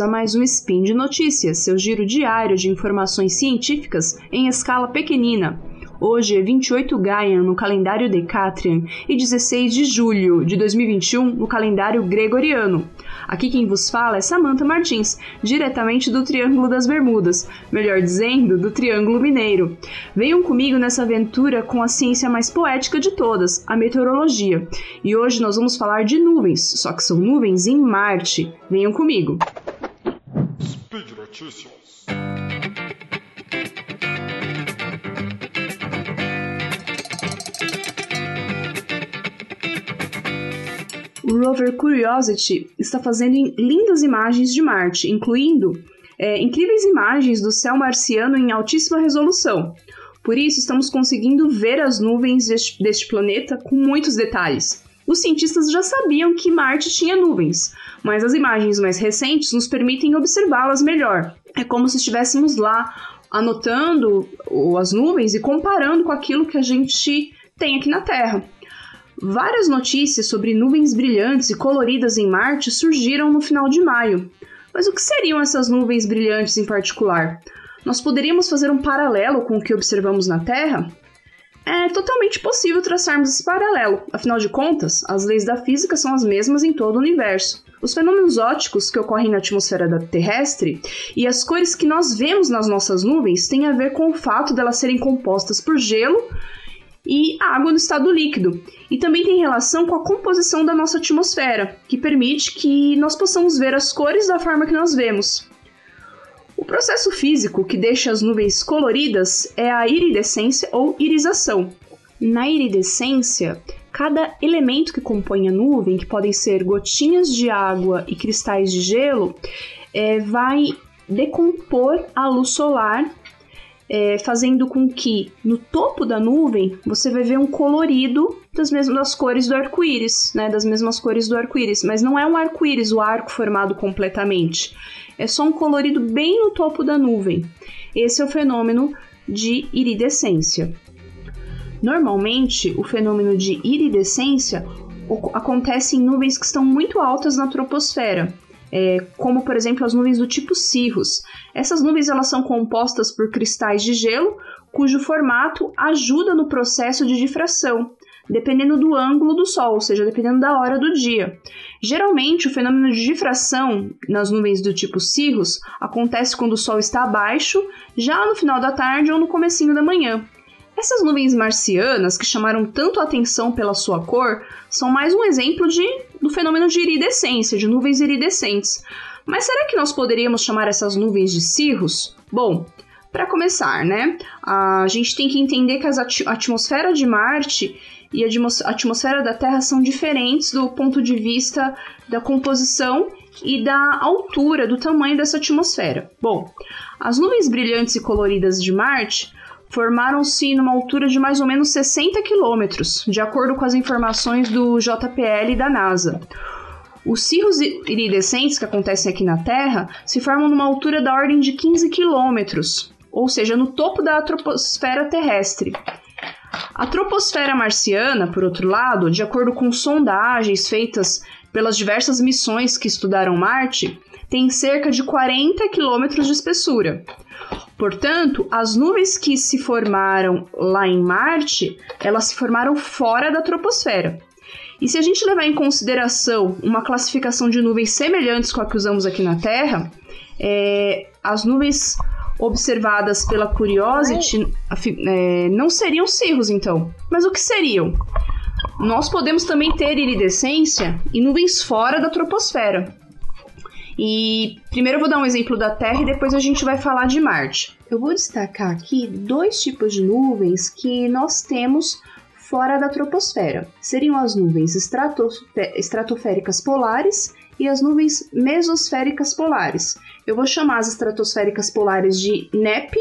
a mais um Spin de Notícias, seu giro diário de informações científicas em escala pequenina. Hoje é 28 Gaian no calendário Decatrian e 16 de julho de 2021 no calendário Gregoriano. Aqui quem vos fala é Samantha Martins, diretamente do Triângulo das Bermudas, melhor dizendo, do Triângulo Mineiro. Venham comigo nessa aventura com a ciência mais poética de todas, a meteorologia. E hoje nós vamos falar de nuvens, só que são nuvens em Marte. Venham comigo. Notícias. o rover Curiosity está fazendo lindas imagens de Marte, incluindo é, incríveis imagens do céu marciano em altíssima resolução. Por isso, estamos conseguindo ver as nuvens deste, deste planeta com muitos detalhes. Os cientistas já sabiam que Marte tinha nuvens, mas as imagens mais recentes nos permitem observá-las melhor. É como se estivéssemos lá anotando as nuvens e comparando com aquilo que a gente tem aqui na Terra. Várias notícias sobre nuvens brilhantes e coloridas em Marte surgiram no final de maio. Mas o que seriam essas nuvens brilhantes em particular? Nós poderíamos fazer um paralelo com o que observamos na Terra? É totalmente possível traçarmos esse paralelo, afinal de contas, as leis da física são as mesmas em todo o universo. Os fenômenos óticos que ocorrem na atmosfera terrestre e as cores que nós vemos nas nossas nuvens têm a ver com o fato delas serem compostas por gelo e água no estado líquido. E também tem relação com a composição da nossa atmosfera, que permite que nós possamos ver as cores da forma que nós vemos. Processo físico que deixa as nuvens coloridas é a iridescência ou irisação. Na iridescência, cada elemento que compõe a nuvem, que podem ser gotinhas de água e cristais de gelo, é, vai decompor a luz solar é, fazendo com que no topo da nuvem você vai ver um colorido das mesmas cores do arco-íris, né? Das mesmas cores do arco-íris, mas não é um arco-íris, o arco formado completamente. É só um colorido bem no topo da nuvem. Esse é o fenômeno de iridescência. Normalmente, o fenômeno de iridescência acontece em nuvens que estão muito altas na troposfera, é, como por exemplo as nuvens do tipo cirrus. Essas nuvens elas são compostas por cristais de gelo, cujo formato ajuda no processo de difração, dependendo do ângulo do Sol, ou seja, dependendo da hora do dia. Geralmente, o fenômeno de difração nas nuvens do tipo cirrus acontece quando o Sol está abaixo, já no final da tarde ou no comecinho da manhã. Essas nuvens marcianas, que chamaram tanto a atenção pela sua cor, são mais um exemplo de, do fenômeno de iridescência, de nuvens iridescentes. Mas será que nós poderíamos chamar essas nuvens de cirros? Bom, para começar, né, a gente tem que entender que a atmosfera de Marte e a atmosfera da Terra são diferentes do ponto de vista da composição e da altura, do tamanho dessa atmosfera. Bom, as nuvens brilhantes e coloridas de Marte formaram-se numa altura de mais ou menos 60 quilômetros, de acordo com as informações do JPL e da NASA. Os cirros iridescentes que acontecem aqui na Terra se formam numa altura da ordem de 15 quilômetros, ou seja, no topo da troposfera terrestre. A troposfera marciana, por outro lado, de acordo com sondagens feitas pelas diversas missões que estudaram Marte, tem cerca de 40 quilômetros de espessura. Portanto, as nuvens que se formaram lá em Marte, elas se formaram fora da troposfera. E se a gente levar em consideração uma classificação de nuvens semelhantes com a que usamos aqui na Terra, é, as nuvens observadas pela Curiosity é, não seriam cirros, então. Mas o que seriam? Nós podemos também ter iridescência em nuvens fora da troposfera. E primeiro eu vou dar um exemplo da Terra e depois a gente vai falar de Marte. Eu vou destacar aqui dois tipos de nuvens que nós temos fora da troposfera. Seriam as nuvens estratosféricas polares e as nuvens mesosféricas polares. Eu vou chamar as estratosféricas polares de NEP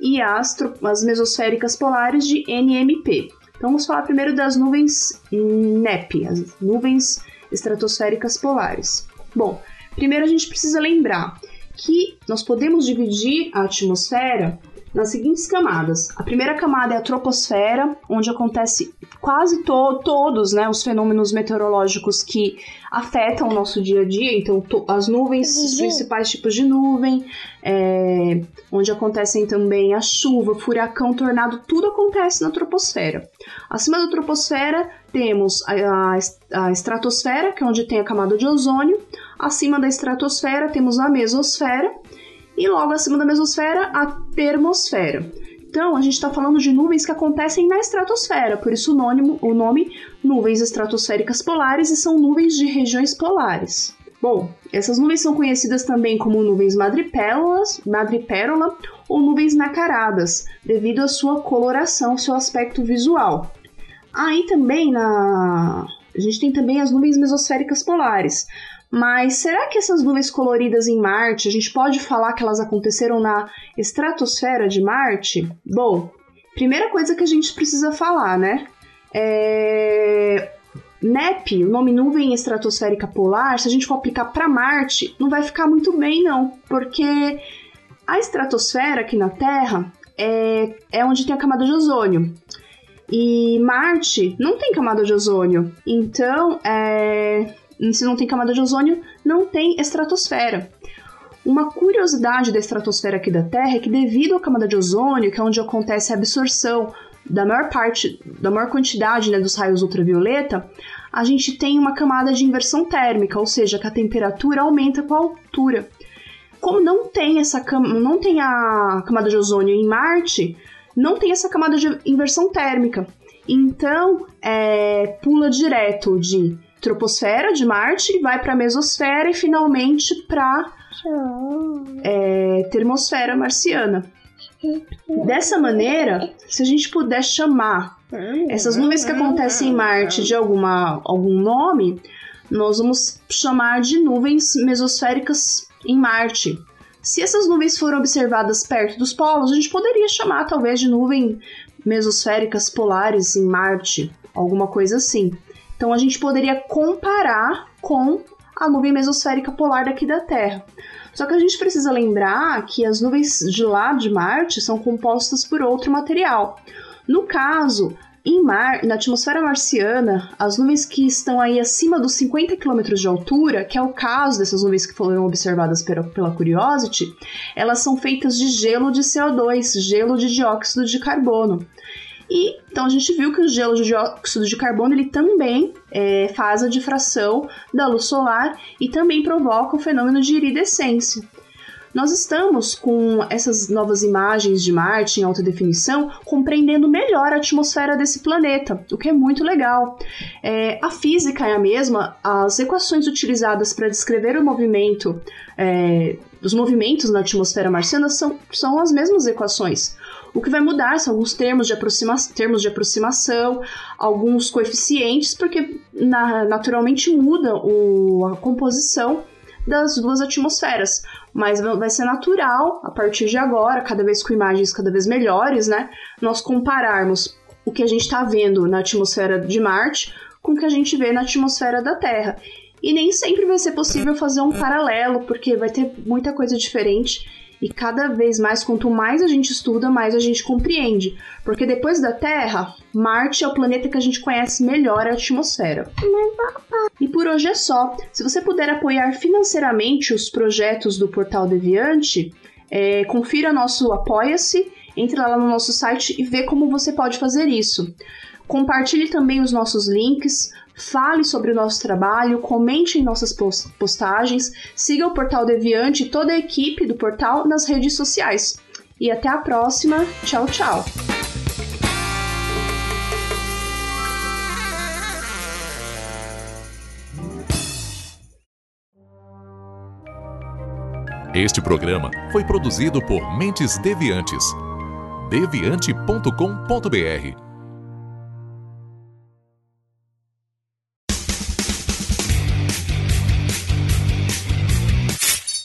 e as, as mesosféricas polares de NMP. Então vamos falar primeiro das nuvens NEP, as nuvens estratosféricas polares. Bom, Primeiro, a gente precisa lembrar que nós podemos dividir a atmosfera nas seguintes camadas. A primeira camada é a troposfera, onde acontece quase to todos né, os fenômenos meteorológicos que afetam o nosso dia a dia. Então, as nuvens, os principais tipos de nuvem, é, onde acontecem também a chuva, furacão, tornado, tudo acontece na troposfera. Acima da troposfera temos a, a, a estratosfera, que é onde tem a camada de ozônio. Acima da estratosfera temos a mesosfera e logo acima da mesosfera a termosfera. Então, a gente está falando de nuvens que acontecem na estratosfera, por isso o nome, o nome nuvens estratosféricas polares e são nuvens de regiões polares. Bom, essas nuvens são conhecidas também como nuvens madrepérolas, madrepérola ou nuvens nacaradas, devido à sua coloração, seu aspecto visual. Aí também na a gente tem também as nuvens mesosféricas polares. Mas será que essas nuvens coloridas em Marte, a gente pode falar que elas aconteceram na estratosfera de Marte? Bom, primeira coisa que a gente precisa falar, né? É... NEP, o nome nuvem estratosférica polar, se a gente for aplicar para Marte, não vai ficar muito bem, não, porque a estratosfera aqui na Terra é, é onde tem a camada de ozônio. E Marte não tem camada de ozônio. Então, é, se não tem camada de ozônio, não tem estratosfera. Uma curiosidade da estratosfera aqui da Terra é que devido à camada de ozônio, que é onde acontece a absorção da maior parte, da maior quantidade né, dos raios ultravioleta, a gente tem uma camada de inversão térmica, ou seja, que a temperatura aumenta com a altura. Como não tem essa cam não tem a camada de ozônio em Marte, não tem essa camada de inversão térmica. Então, é, pula direto de troposfera de Marte, vai para a mesosfera e finalmente para é, termosfera marciana. Dessa maneira, se a gente puder chamar essas nuvens que acontecem em Marte de alguma, algum nome, nós vamos chamar de nuvens mesosféricas em Marte. Se essas nuvens foram observadas perto dos polos, a gente poderia chamar talvez de nuvem mesosféricas polares em Marte, alguma coisa assim. Então a gente poderia comparar com a nuvem mesosférica polar daqui da Terra. Só que a gente precisa lembrar que as nuvens de lá de Marte são compostas por outro material. No caso, em Mar, na atmosfera marciana, as nuvens que estão aí acima dos 50 km de altura, que é o caso dessas nuvens que foram observadas pela, pela Curiosity, elas são feitas de gelo de CO2, gelo de dióxido de carbono. E então a gente viu que o gelo de dióxido de carbono ele também é, faz a difração da luz solar e também provoca o fenômeno de iridescência. Nós estamos com essas novas imagens de Marte em alta definição compreendendo melhor a atmosfera desse planeta, o que é muito legal. É, a física é a mesma, as equações utilizadas para descrever o movimento, é, os movimentos na atmosfera marciana são, são as mesmas equações. O que vai mudar são alguns termos de, aproxima termos de aproximação, alguns coeficientes, porque na, naturalmente muda o, a composição das duas atmosferas. Mas vai ser natural, a partir de agora, cada vez com imagens cada vez melhores, né? Nós compararmos o que a gente está vendo na atmosfera de Marte com o que a gente vê na atmosfera da Terra. E nem sempre vai ser possível fazer um paralelo, porque vai ter muita coisa diferente e cada vez mais, quanto mais a gente estuda, mais a gente compreende. Porque depois da Terra, Marte é o planeta que a gente conhece melhor a atmosfera. E por hoje é só. Se você puder apoiar financeiramente os projetos do Portal Deviante, é, confira nosso Apoia-se, entre lá no nosso site e vê como você pode fazer isso. Compartilhe também os nossos links, fale sobre o nosso trabalho, comente em nossas postagens, siga o Portal Deviante e toda a equipe do portal nas redes sociais. E até a próxima. Tchau, tchau. Este programa foi produzido por Mentes Deviantes. deviante.com.br